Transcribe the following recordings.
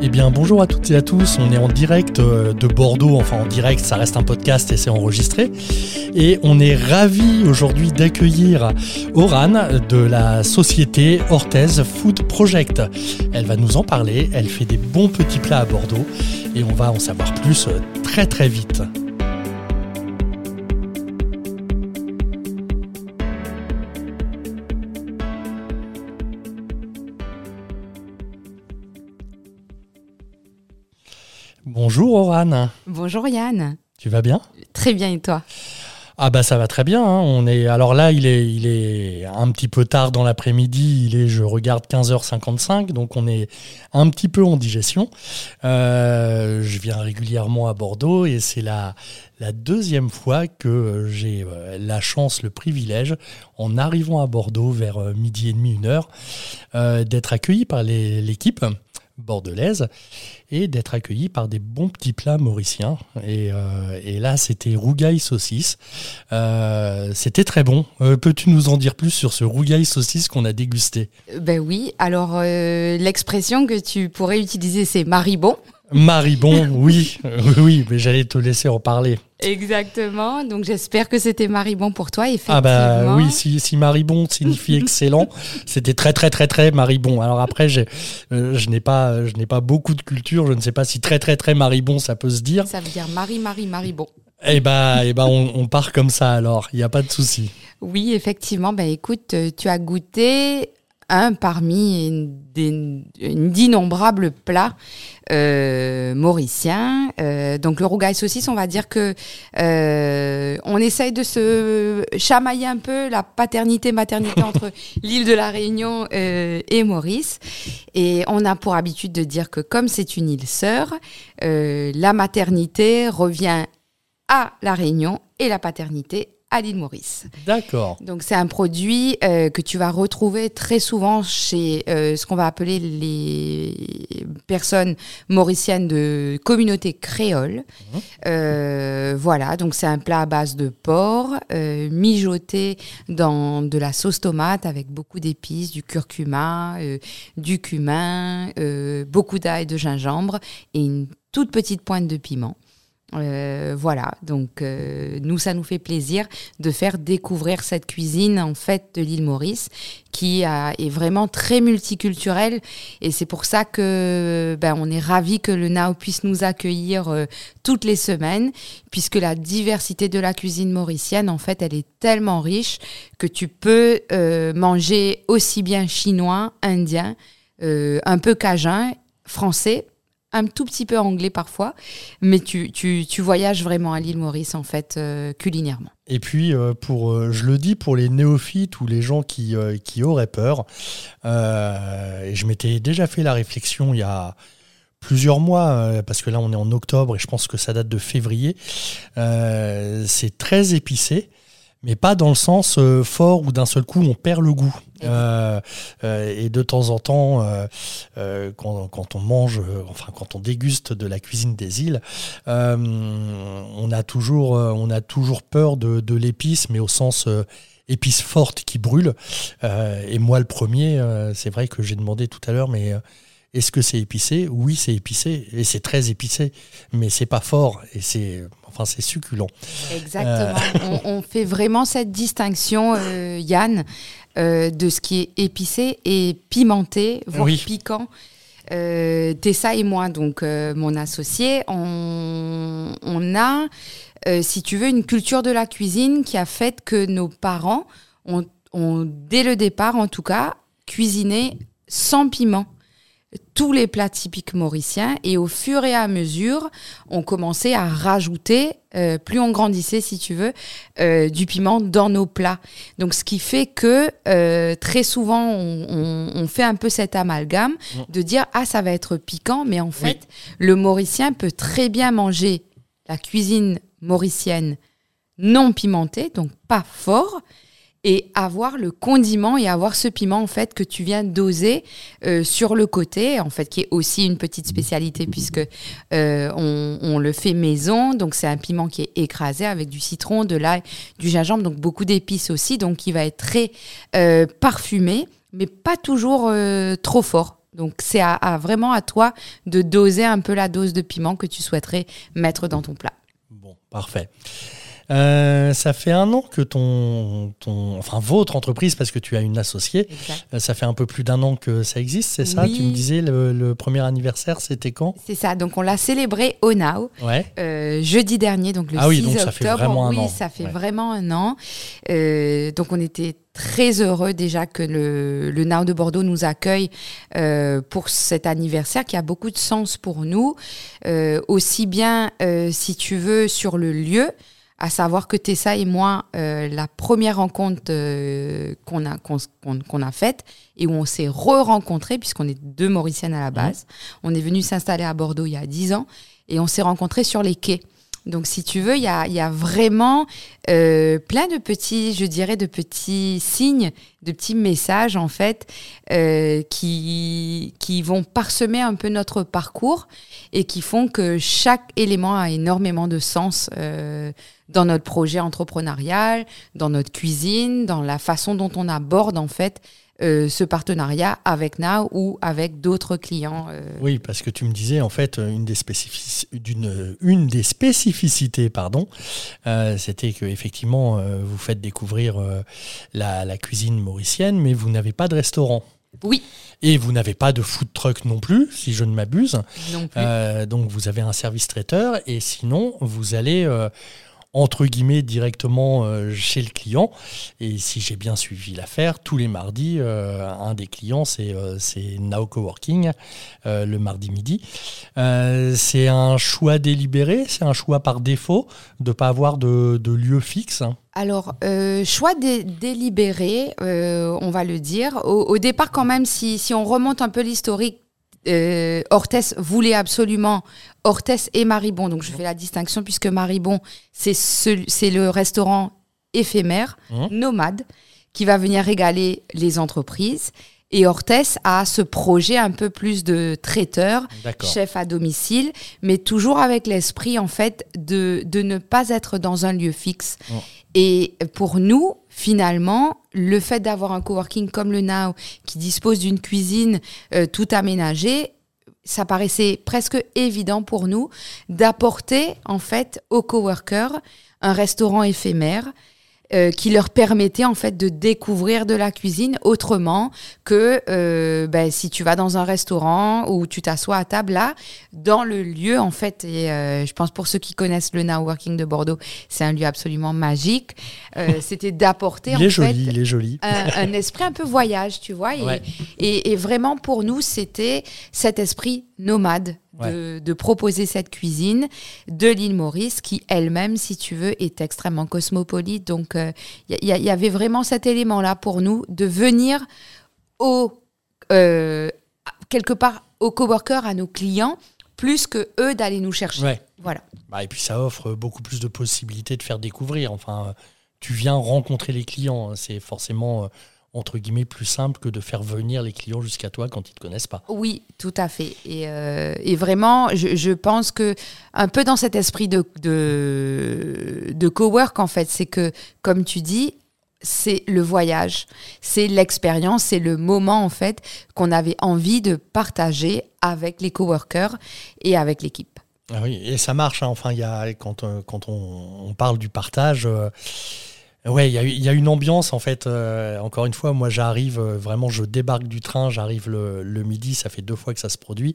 Eh bien bonjour à toutes et à tous, on est en direct euh, de Bordeaux, enfin en direct, ça reste un podcast et c'est enregistré. Et on est ravi aujourd'hui d'accueillir Oran de la société Orthez Food Project. Elle va nous en parler, elle fait des bons petits plats à Bordeaux et on va en savoir plus euh, très très vite. Bonjour Oran. Bonjour Yann. Tu vas bien? Très bien et toi? Ah bah ça va très bien. hein. On est alors là il est il est un petit peu tard dans l'après-midi. Il est je regarde 15h55 donc on est un petit peu en digestion. Euh, je viens régulièrement à Bordeaux et c'est la la deuxième fois que j'ai euh, la chance, le privilège, en arrivant à Bordeaux vers euh, midi et demi, une heure, euh, d'être accueilli par l'équipe bordelaise et d'être accueilli par des bons petits plats mauriciens. Et, euh, là, c'était rougail saucisse. Euh, c'était très bon. Euh, Peux-tu nous en dire plus sur ce rougail saucisse qu'on a dégusté? Ben oui, alors l'expression que tu pourrais utiliser c'est maribon. Maribon, oui, oui, oui, mais j'allais te laisser en parler. Exactement, donc j'espère que c'était maribon pour toi, effectivement. Ah bah oui, si, si Maribon signifie excellent, c'était très très très très Maribon. Alors après, j'ai, euh, je n'ai pas, je n'ai pas beaucoup de culture, je ne sais pas si très très très Maribon ça peut se dire. Ça veut dire Marie, Marie, Maribon. Eh bah, eh bah on, on part comme ça alors, il n'y a pas de souci. Oui, effectivement, ben écoute, euh, tu as goûté un parmi d'innombrables plats euh, mauriciens. Euh, donc le rougail saucisse, on va dire que euh, on essaye de se chamailler un peu la paternité maternité entre l'île de la Réunion euh, et Maurice. Et on a pour habitude de dire que comme c'est une île sœur, euh, la maternité revient à la Réunion et la paternité à l'île Maurice. D'accord. Donc c'est un produit euh, que tu vas retrouver très souvent chez euh, ce qu'on va appeler les personnes mauriciennes de communauté créole. Euh, voilà, donc c'est un plat à base de porc, mijoté dans de la sauce tomate avec beaucoup d'épices, du curcuma, du cumin, beaucoup d'ail de gingembre et une toute petite pointe de piment. Euh, voilà, donc euh, nous, ça nous fait plaisir de faire découvrir cette cuisine en fait de l'île Maurice qui est vraiment très multiculturelle. Et c'est pour ça que ben, on est ravis que le NAO puisse nous accueillir euh, toutes les semaines puisque la diversité de la cuisine mauricienne en fait elle est tellement riche que tu peux euh, manger aussi bien chinois, indien, un peu cajun, français un tout petit peu anglais parfois, mais tu, tu, tu voyages vraiment à l'île Maurice en fait euh, culinairement. Et puis, euh, pour, euh, je le dis pour les néophytes ou les gens qui, qui auraient peur, et je m'étais déjà fait la réflexion il y a plusieurs mois, parce que là on est en octobre et je pense que ça date de février, c'est très épicé. Mais pas dans le sens euh, fort où d'un seul coup on perd le goût. Euh, euh, et de temps en temps, euh, euh, quand, quand on mange, euh, enfin quand on déguste de la cuisine des îles, euh, on a toujours, euh, on a toujours peur de, de l'épice, mais au sens euh, épice forte qui brûle. Euh, et moi, le premier, euh, c'est vrai que j'ai demandé tout à l'heure, mais euh, est-ce que c'est épicé? Oui, c'est épicé, et c'est très épicé, mais c'est pas fort, et c'est, enfin, c'est succulent. Exactement. on, on fait vraiment cette distinction, euh, Yann, euh, de ce qui est épicé et pimenté, voire Oui. piquant. Euh, Tessa et moi, donc euh, mon associé, on, on a, euh, si tu veux, une culture de la cuisine qui a fait que nos parents ont, ont, dès le départ en tout cas, cuisiné sans piment tous les plats typiques mauriciens et au fur et à mesure, on commençait à rajouter, euh, plus on grandissait si tu veux, euh, du piment dans nos plats. Donc ce qui fait que euh, très souvent on, on- on fait un peu cet amalgame de dire ah ça va être piquant, mais en fait le mauricien peut très bien manger la cuisine mauricienne non pimentée, donc pas fort, et avoir le condiment et avoir ce piment en fait que tu viens doser euh, sur le côté, en fait qui est aussi une petite spécialité puisque euh, on, le fait maison, donc c'est un piment qui est écrasé avec du citron, de l'ail, du gingembre, donc beaucoup d'épices aussi, donc qui va être très euh, parfumé, mais pas toujours trop fort. Donc c'est à, vraiment à toi de doser un peu la dose de piment que tu souhaiterais mettre dans ton plat. Bon, parfait. Euh, ça fait un an que ton, ton, enfin votre entreprise, parce que tu as une associée, euh, ça fait un peu plus d'un an que ça existe, c'est ça? Tu me disais le, premier anniversière, c'était quand? C'est ça. Donc on l'a célébré au Now, ouais. euh, jeudi dernier, donc le ah 6 oui, donc octobre. Ça fait vraiment un oui, an. ça fait vraiment un an. Euh, donc on était très heureux déjà que le, le Now de Bordeaux nous accueille euh, pour cet anniversaire qui a beaucoup de sens pour nous, euh, aussi bien si tu veux sur le lieu à savoir que Tessa et moi, euh, la première rencontre euh, qu'on a, qu'on, a faite et où on s'est re-rencontrés, puisqu'on est deux Mauriciennes à la base, on est venu s'installer à Bordeaux il y a dix ans et on s'est rencontrés sur les quais. Donc, si tu veux, il y a, y a, vraiment euh, plein de petits, je dirais, de petits signes, de petits messages, en fait, euh, qui, qui vont parsemer un peu notre parcours et qui font que chaque élément a énormément de sens euh, dans notre projet entrepreneurial, dans notre cuisine, dans la façon dont on aborde, en fait, euh, ce partenariat avec Now ou avec d'autres clients. Euh. Oui, parce que tu me disais en fait une des, une des spécificités, pardon, euh, c'était que effectivement vous faites découvrir la, la, cuisine mauricienne, mais vous n'avez pas de restaurant. Oui. Et vous n'avez pas de food truck non plus, si je ne m'abuse. Non plus. donc vous avez un service traiteur et sinon vous allez entre guillemets directement euh, chez le client. Et si j'ai bien suivi l'affaire, tous les mardis, euh, un des clients, c'est euh, Now Coworking, le mardi midi. c'est un choix délibéré, c'est un choix par défaut de ne pas avoir de, lieu fixe alors, choix délibéré, on va le dire. Au, départ, quand même, si on remonte un peu l'historique euh, voulait absolument Orthès et Maribon. Donc je fais la distinction puisque Maribon, c'est le restaurant éphémère, mmh. nomade, qui va venir régaler les entreprises. Et Orthès a ce projet un peu plus de traiteur, chef à domicile, mais toujours avec l'esprit en fait de, de ne pas être dans un lieu fixe. Mmh. Et pour nous, finalement, le fait d'avoir un coworking comme le Now, qui dispose d'une cuisine euh, tout aménagée, ça paraissait presque évident pour nous d'apporter en fait aux coworkers un restaurant éphémère euh, qui leur permettait en fait de découvrir de la cuisine autrement que euh, ben, si tu vas dans un restaurant ou tu t'assois à table là, dans le lieu en fait. Et euh, je pense pour ceux qui connaissent le Now Working de Bordeaux, c'est un lieu absolument magique. C'était d'apporter en fait il est joli. Un, esprit un peu voyage, tu vois. et, et vraiment pour nous, c'était cet esprit nomade de, proposer cette cuisine de l'île Maurice, qui elle-même, si tu veux, est extrêmement cosmopolite. Donc, il euh, y, avait vraiment cet élément-là pour nous de venir au, euh, quelque part aux coworkers, à nos clients, plus que eux d'aller nous chercher. Voilà. Bah, et puis ça offre beaucoup plus de possibilités de faire découvrir. Enfin, tu viens rencontrer les clients. Hein. C'est forcément euh, entre guillemets plus simple que de faire venir les clients jusqu'à toi quand ils ne te connaissent pas. Oui, tout à fait. Et, euh, vraiment, je, pense que un peu dans cet esprit de, de, de cowork, en fait, c'est que, comme tu dis, c'est le voyage, c'est l'expérience, c'est le moment, en fait, qu'on avait envie de partager avec les coworkers et avec l'équipe. Ah oui, et ça marche. Hein. Enfin, y a, quand, euh, quand on, parle du partage, euh, Ouais, il y, a une ambiance en fait. Euh, encore une fois, moi j'arrive, euh, vraiment je débarque du train, j'arrive le, midi, ça fait deux fois que ça se produit.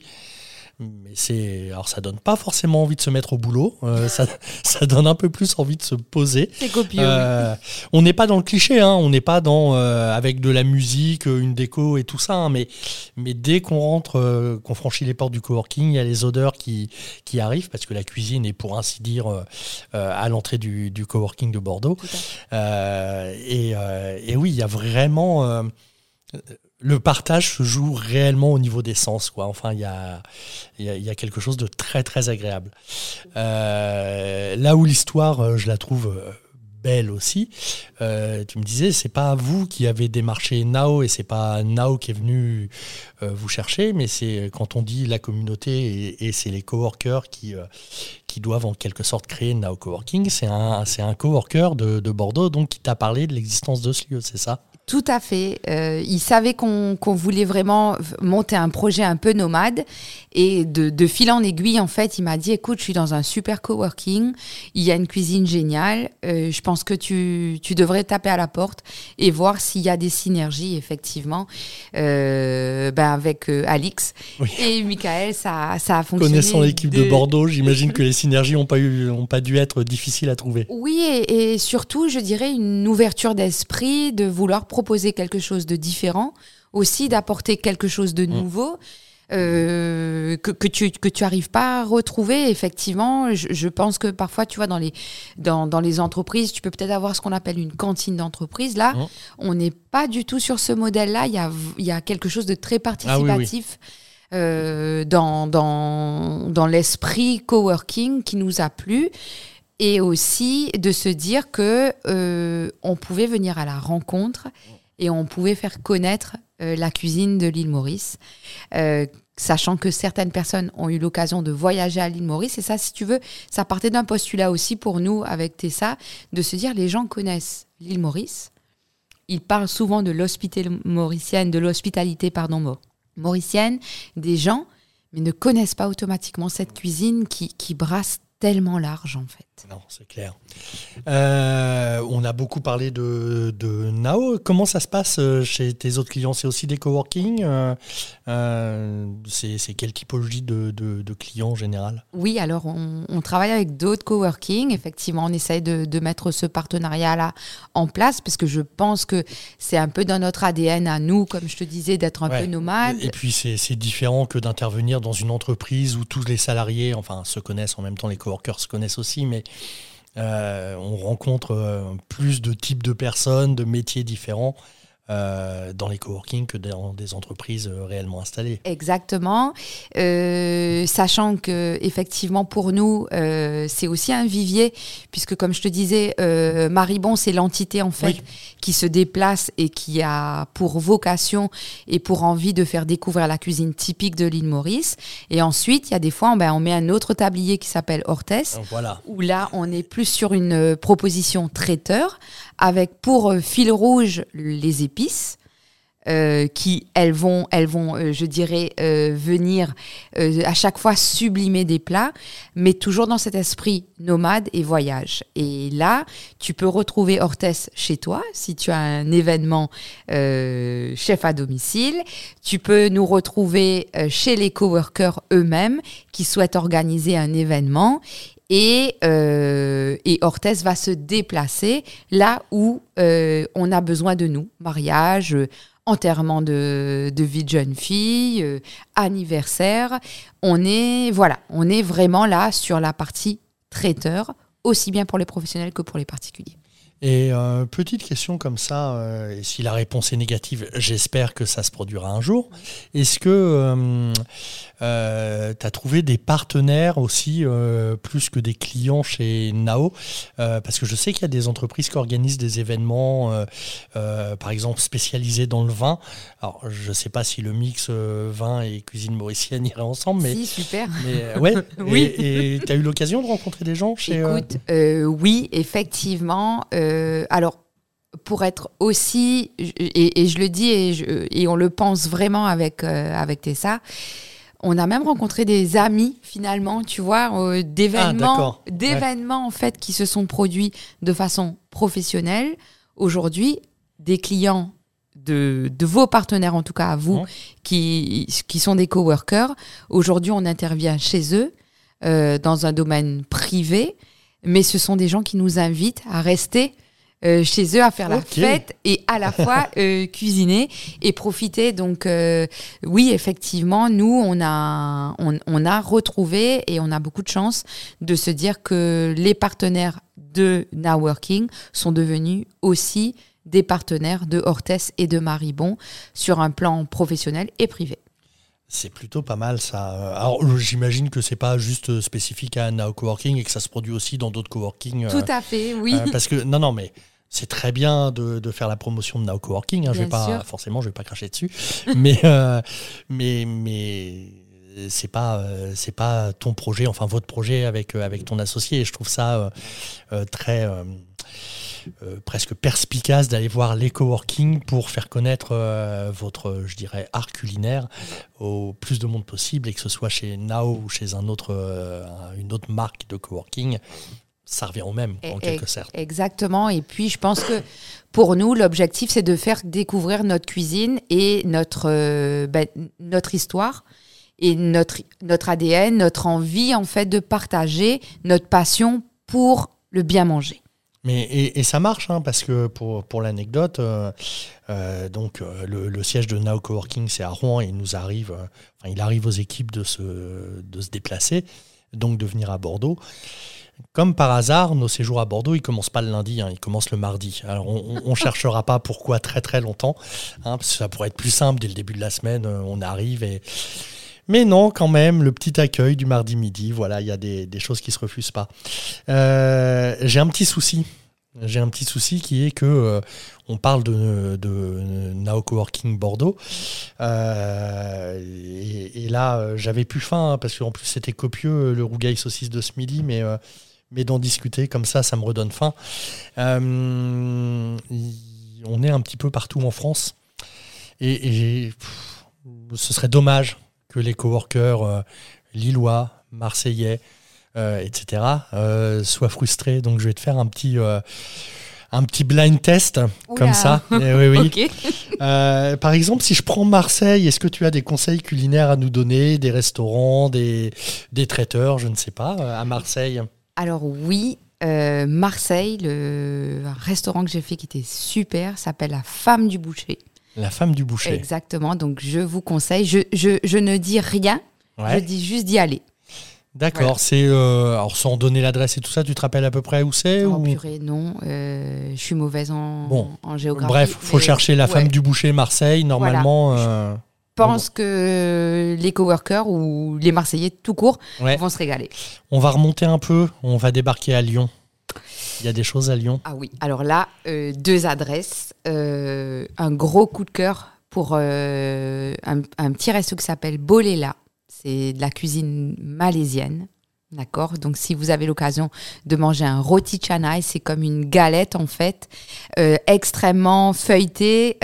Mais c'est alors ça donne pas forcément envie de se mettre au boulot. Euh, ça, ça, donne un peu plus envie de se poser. C'est copieux. Euh, on n'est pas dans le cliché, hein, on n'est pas dans euh, avec de la musique, une déco et tout ça. Hein, mais mais dès qu'on rentre, qu'on franchit les portes du coworking, il y a les odeurs qui qui arrivent parce que la cuisine est pour ainsi dire à l'entrée du, du, coworking de Bordeaux. Et, et, oui, il y a vraiment le partage se joue réellement au niveau des sens. Quoi. Enfin, il y a, quelque chose de très très agréable. Euh, là où l'histoire, euh, je la trouve euh, belle aussi. tu me disais, c'est pas vous qui avez démarché Nao et c'est pas Nao qui est venu vous chercher, mais c'est quand on dit la communauté et, c'est les coworkers qui, qui doivent en quelque sorte créer Nao Coworking. C'est un, coworker de, de Bordeaux donc qui t'a parlé de l'existence de ce lieu, c'est ça? Tout à fait. Euh, il savait qu'on voulait vraiment monter un projet un peu nomade. Et de, fil en aiguille, en fait, il m'a dit, écoute, je suis dans un super coworking, il y a une cuisine géniale, euh, je pense que tu, devrais taper à la porte et voir s'il y a des synergies, effectivement, euh, ben avec Alix et Michael, ça, ça a fonctionné. Connaissant l'équipe de... Bordeaux, j'imagine que les synergies n'ont pas, pas dû être difficiles à trouver. Oui, et, et surtout, je dirais, une ouverture d'esprit, de vouloir proposer quelque chose de différent, aussi d'apporter quelque chose de mm. nouveau. Euh, que, que, tu que tu arrives pas à retrouver effectivement je, pense que parfois tu vois dans les dans, dans les entreprises tu peux peut-être avoir ce qu'on appelle une cantine d'entreprise là mm. on n'est pas du tout sur ce modèle là il y a, y a quelque chose de très participatif ah euh, dans, dans, dans l'esprit coworking qui nous a plu et aussi de se dire que euh, on pouvait venir à la rencontre et on pouvait faire connaître euh, la cuisine de l'île Maurice, euh, sachant que certaines personnes ont eu l'occasion de voyager à l'île Maurice. Et ça, si tu veux, ça partait d'un postulat aussi pour nous avec Tessa, de se dire les gens connaissent l'île Maurice. Ils parlent souvent de l'hospitalité mauricienne, de l'hospitalité pardon mauricienne des gens, mais ne connaissent pas automatiquement cette cuisine qui, qui brasse tellement large en fait. Non, c'est clair. Euh, on a beaucoup parlé de, de, Nao. Comment ça se passe euh, chez tes autres clients? C'est aussi des coworking euh, C'est quelle typologie de, de, clients en général? Oui, alors on, travaille avec d'autres coworking. Effectivement, on essaye de, mettre ce partenariat-là en place parce que je pense que c'est un peu dans notre ADN à nous, comme je te disais, d'être un peu nomade. Et puis c'est différent que d'intervenir dans une entreprise où tous les salariés, enfin, se connaissent en même temps, les coworkers se connaissent aussi, mais on rencontre euh, plus de types de personnes, de métiers différents. Euh, dans les coworking que dans des entreprises réellement installées. Exactement, sachant que effectivement pour nous c'est aussi un vivier puisque comme je te disais, Maribon c'est l'entité en fait qui se déplace et qui a pour vocation et pour envie de faire découvrir la cuisine typique de l'île Maurice. Et ensuite, il y a des fois, ben, on met un autre tablier qui s'appelle Hortès, voilà. où là, on est plus sur une euh, proposition traiteur, avec pour euh, fil rouge les épices. Euh, qui elles vont, elles vont, euh, je dirais, euh, venir à chaque fois sublimer des plats, mais toujours dans cet esprit nomade et voyage. Et là, tu peux retrouver Hortès chez toi si tu as un événement chef à domicile. Tu peux nous retrouver chez les coworkers eux-mêmes qui souhaitent organiser un événement. Et, et Hortès va se déplacer là où on a besoin de nous, mariage, enterrement de, vie de jeune fille, euh, anniversaire. On est, voilà, on est vraiment là sur la partie traiteur, aussi bien pour les professionnels que pour les particuliers. Et euh, petite question comme ça, euh, et si la réponse est négative, j'espère que ça se produira un jour. Est-ce que euh, tu as trouvé des partenaires aussi, plus que des clients chez Nao? Parce que je sais qu'il y a des entreprises qui organisent des événements, par exemple spécialisés dans le vin. Alors, je ne sais pas si le mix vin et cuisine mauricienne irait ensemble, mais. Si, super. Mais, ouais. oui. Et tu as eu l'occasion de rencontrer des gens chez. Écoute, oui, effectivement. Euh, alors, pour être aussi, et, je le dis et, on le pense vraiment avec, euh, avec Tessa, on a même rencontré des amis finalement, tu vois, euh, d'événements, ah, d'événements en fait qui se sont produits de façon professionnelle. Aujourd'hui, des clients de, vos partenaires, en tout cas à vous, qui, qui sont des coworkers. Aujourd'hui, on intervient chez eux dans un domaine privé, mais ce sont des gens qui nous invitent à rester euh, chez eux à faire la fête et à la fois euh, cuisiner et profiter. Donc euh, oui, effectivement, nous, on a, on, a retrouvé et on a beaucoup de chance de se dire que les partenaires de Now Working sont devenus aussi des partenaires de Hortès et de Maribon sur un plan professionnel et privé. C'est plutôt pas mal ça. Alors j'imagine que c'est pas juste spécifique à Now Coworking et que ça se produit aussi dans d'autres coworking. Tout à fait, oui. parce que non, non, mais c'est très bien de, faire la promotion de Now Coworking. Hein, je vais pas, forcément, je vais pas cracher dessus. mais, euh, mais, mais c'est pas, euh, c'est pas ton projet, enfin votre projet avec, euh, avec ton associé. Et je trouve ça très presque perspicace d'aller voir les coworking pour faire connaître votre, je dirais, art culinaire au plus de monde possible et que ce soit chez Nao ou chez un autre, une autre marque de coworking ça revient au même, en quelque sorte. Exactement. Et puis, je pense que pour nous, l'objectif, c'est de faire découvrir notre cuisine et notre, euh, ben, notre histoire et notre, notre ADN, notre envie, en fait, de partager notre passion pour le bien manger. Mais, et, ça marche, hein, parce que pour, pour l'anecdote, euh, euh, donc le, siège de Now Coworking, c'est à Rouen, et il nous arrive, enfin, il arrive aux équipes de se, de se déplacer, donc de venir à Bordeaux. Comme par hasard, nos séjours à Bordeaux, ils commencent pas le lundi, hein, ils commencent le mardi. Alors on ne cherchera pas pourquoi très très longtemps, hein, parce que ça pourrait être plus simple dès le début de la semaine, euh, on arrive. Mais non, quand même, le petit accueil du mardi midi, voilà, il y a des, choses qui se refusent pas. Euh, j'ai un petit souci. J'ai un petit souci qui est que euh, on parle de, de Now Coworking Bordeaux. et, là, j'avais plus faim hein, parce qu'en plus c'était copieux le rougail saucisse de ce midi, mais mais d'en discuter comme ça, ça me redonne faim. Euh, on est un petit peu partout en France et, ce serait dommage que les coworkers euh, lillois, marseillais, euh, etc., soient frustrés. Donc je vais te faire un petit un petit blind test comme ça. Eh oui, oui. par exemple, si je prends Marseille, est-ce que tu as des conseils culinaires à nous donner, des restaurants, des, des traiteurs, je ne sais pas, à Marseille? Alors oui, euh, Marseille, le restaurant que j'ai fait qui était super, s'appelle La Femme du Boucher. La Femme du Boucher. Exactement, donc je vous conseille, je, je, ne dis rien, je dis juste d'y aller. D'accord, c'est euh, alors sans donner l'adresse et tout ça, tu te rappelles à peu près où c'est oh, purée, non, euh, je suis mauvaise en, bon. en géographie. Bref, faut chercher la femme du boucher Marseille. Normalement, pense que les coworkers ou les Marseillais tout court vont se régaler. On va remonter un peu, on va débarquer à Lyon. Il y a des choses à Lyon. Ah oui, alors là, euh, deux adresses. Euh, un gros coup de cœur pour euh, un, petit resto qui s'appelle Bolela. C'est de la cuisine malaisienne. D'accord? Donc, si vous avez l'occasion de manger un roti canai, c'est comme une galette en fait, extrêmement feuilletée.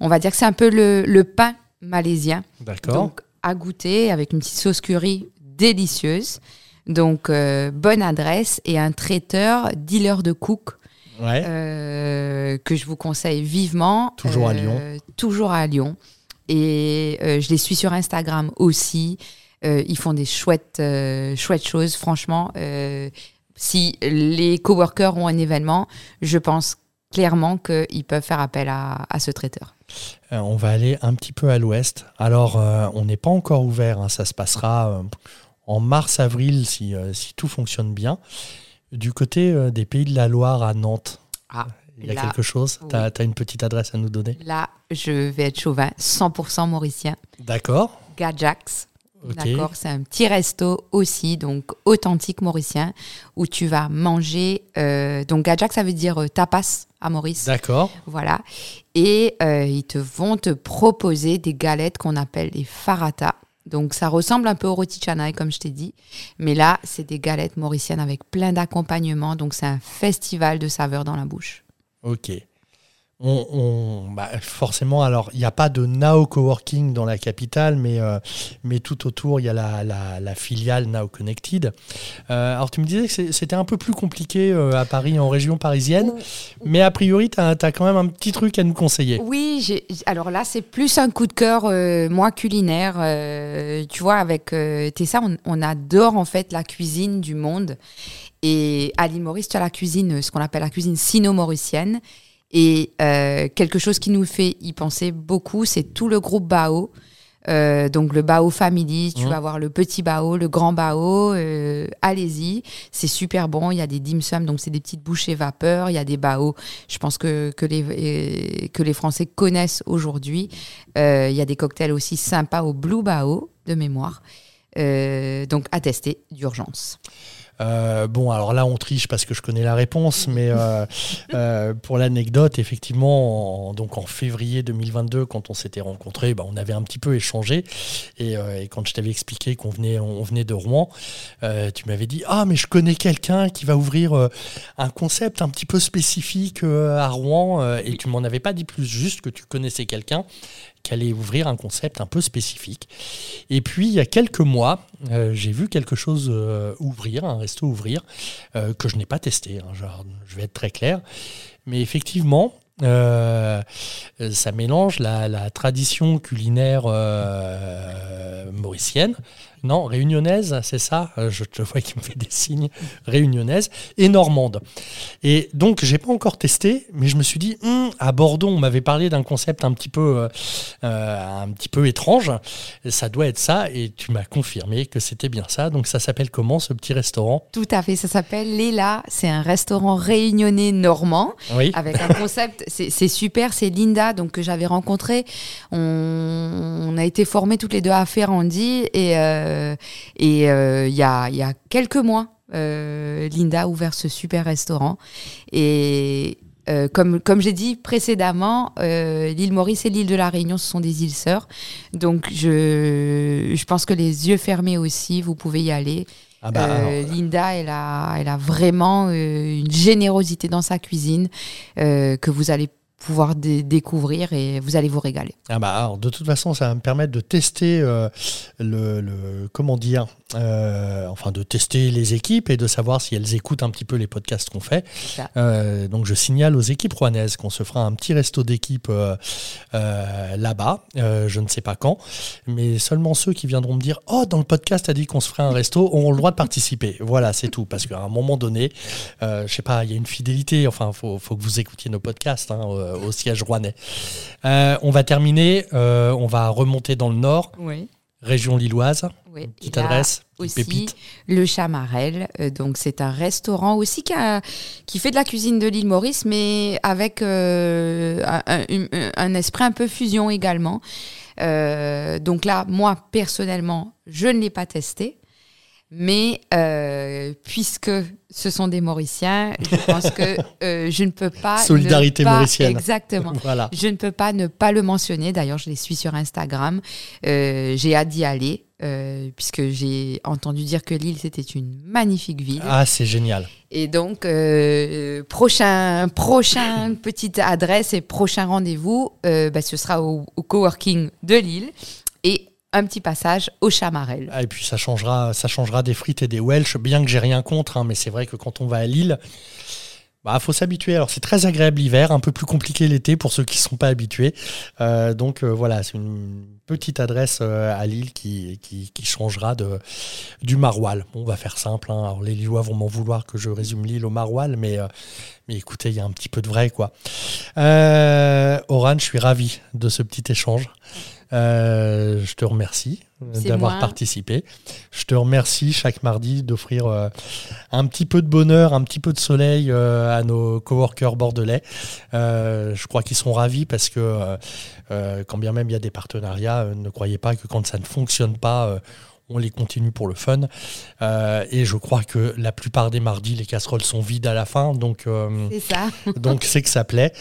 on va dire que c'est un peu le, le pain malaisien. D'accord. Donc, à goûter avec une petite sauce curry délicieuse. Donc, euh, bonne adresse et un traiteur, dealer de cook. Euh, que je vous conseille vivement. Toujours à Lyon. Euh, toujours à Lyon. Et je les suis sur Instagram aussi. ils font des chouettes, chouettes choses. Franchement, si les coworkers ont un événement, je pense clairement qu'ils peuvent faire appel à, ce traiteur. Euh, on va aller un petit peu à l'ouest. Alors, euh, on n'est pas encore ouvert, hein. ça se passera euh, en mars-avril si, si, tout fonctionne bien. Du côté des Pays de la Loire à Nantes, ah, il y a quelque chose? Tu as, une petite adresse à nous donner? Là, je vais être chauvin, 100% mauricien. D'accord. Gajax. D'accord, c'est un petit resto aussi, donc authentique mauricien, où tu vas manger. Euh, donc Gajak, ça veut dire euh, tapas à Maurice. D'accord. Voilà. Et euh, ils te vont te proposer des galettes qu'on appelle des farata. Donc ça ressemble un peu au roti canai, comme je t'ai dit. Mais là, c'est des galettes mauriciennes avec plein d'accompagnements. Donc c'est un festival de saveurs dans la bouche. Ok on, bah, forcément, alors il n'y a pas de Now Coworking dans la capitale, mais, euh, mais tout autour, il y a la, filiale Now Connected. Euh, alors tu me disais que c'était un peu plus compliqué euh, à Paris, en région parisienne, mais a priori, tu as, quand même un petit truc à nous conseiller. Oui, alors là, c'est plus un coup de cœur, moi, culinaire. tu vois, avec Tessa, on, on adore en fait la cuisine du monde. Et à l'île Maurice, tu as la cuisine, ce qu'on appelle la cuisine sino-mauricienne. Et euh, quelque chose qui nous fait y penser beaucoup, c'est tout le groupe Bao. Euh, donc le Bao Family, tu mmh. vas voir le petit Bao, le grand Bao, euh, allez-y, c'est super bon, il y a des dim sum, donc c'est des petites bouchées vapeur, il y a des Bao, je pense que, que, les, que les Français connaissent aujourd'hui, il y a des cocktails aussi sympas au Blue Bao, de mémoire, donc à tester d'urgence. Euh, bon, alors là, on triche parce que je connais la réponse, mais euh, euh, pour l'anecdote, effectivement, en, donc en février 2022, quand on s'était rencontrés, bah, on avait un petit peu échangé. Et, et quand je t'avais expliqué qu'on venait, on venait de Rouen, tu m'avais dit Ah, mais je connais quelqu'un qui va ouvrir un concept un petit peu spécifique à Rouen. et tu m'en avais pas dit plus, juste que tu connaissais quelqu'un qui allait ouvrir un concept un peu spécifique. Et puis, il y a quelques mois, euh, j'ai vu quelque chose euh, ouvrir, un resto ouvrir, euh, que je n'ai pas testé. Hein, je vais être très clair. Mais effectivement, ça mélange la, la tradition culinaire mauricienne non, réunionnaise, c'est ça euh, Je te vois qui me fait des signes. Réunionnaise et normande. Et donc, j'ai pas encore testé, mais je me suis dit, hum, à Bordeaux, on m'avait parlé d'un concept un petit peu, euh, euh, un petit peu étrange. Ça doit être ça, et tu m'as confirmé que c'était bien ça. Donc, ça s'appelle comment ce petit restaurant? Tout à fait, ça s'appelle Léla. C'est un restaurant réunionnais normand oui. avec un concept. C'est super. C'est Linda, donc que j'avais rencontré. On, a été formés toutes les deux à Ferrandi et euh, et euh, il y a, y, a, quelques mois, euh, Linda a ouvert ce super restaurant. Et comme, comme j'ai dit précédemment, l'île Maurice et l'île de la Réunion, ce sont des îles sœurs. Donc, je, je pense que les yeux fermés aussi, vous pouvez y aller. Ah bah, Linda, elle a, elle a vraiment une générosité dans sa cuisine que vous allez pouvoir découvrir et vous allez vous régaler. Ah bah alors, de toute façon, ça va me permettre de tester euh, le, comment dire, euh, enfin de tester les équipes et de savoir si elles écoutent un petit peu les podcasts qu'on fait. Euh, donc je signale aux équipes rouennaises qu'on se fera un petit resto d'équipe là-bas, je ne sais pas quand, mais seulement ceux qui viendront me dire oh dans le podcast a dit qu'on se ferait un resto auront le droit de participer. Voilà, c'est tout, parce qu'à un moment donné, je sais pas, il y a une fidélité. Enfin, faut, faut que vous écoutiez nos podcasts. Hein, euh, au siège rouennais. Euh, on va terminer, euh, on va remonter dans le nord. Région lilloise, petite adresse, aussi pépite. le Chamarel. donc c'est un restaurant aussi qui, qui, fait de la cuisine de l'île Maurice, mais avec un, un, esprit un peu fusion également. donc là, moi personnellement, je ne l'ai pas testé. Mais euh, puisque ce sont des Mauriciens, je pense que euh, je ne peux pas. Solidarité mauricienne. Exactement. voilà. Je ne peux pas ne pas le mentionner. D'ailleurs, je les suis sur Instagram. Euh, j'ai hâte d'y aller. puisque j'ai entendu dire que Lille c'était une magnifique ville. Ah, c'est génial. Et donc, prochain, prochain petite adresse et prochain rendez-vous, bah, ce sera au, au coworking de Lille. Et un petit passage au chamarel. Ah, et puis ça changera, ça changera des frites et des Welsh, bien que j'ai rien contre, hein, mais c'est vrai que quand on va à Lille, bah, faut s'habituer. Alors c'est très agréable l'hiver, un peu plus compliqué l'été pour ceux qui ne sont pas habitués. Euh, donc euh, voilà, c'est une petite adresse euh, à Lille qui, qui, changera de, du maroilles. on va faire simple. Hein. Alors les Lillois vont m'en vouloir que je résume Lille au maroilles, mais, mais écoutez, il y a un petit peu de vrai quoi. Oran, je suis ravi de ce petit échange. Euh, je te remercie d'avoir participé. Je te remercie chaque mardi d'offrir euh, un petit peu de bonheur, un petit peu de soleil euh, à nos coworkers bordelais. je crois qu'ils sont ravis parce que quand bien même il y a des partenariats, ne croyez pas que quand ça ne fonctionne pas, on les continue pour le fun. Euh, et je crois que la plupart des mardis, les casseroles sont vides à la fin. Donc, euh, c'est ça. donc c'est que ça plaît.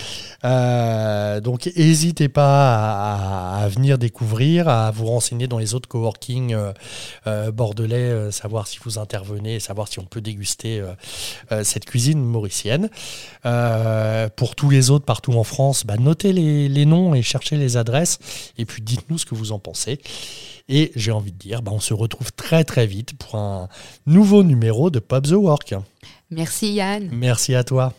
Euh, donc, n'hésitez pas à, venir découvrir, à vous renseigner dans les autres coworking bordelais, savoir si vous intervenez, savoir si on peut déguster cette cuisine mauricienne. pour tous les autres partout en France, bah, notez les, les noms et cherchez les adresses. Et puis, dites-nous ce que vous en pensez. Et j'ai envie de dire, bah, on se retrouve très très vite pour un nouveau numéro de Pop the Work. Merci Yann. Merci à toi.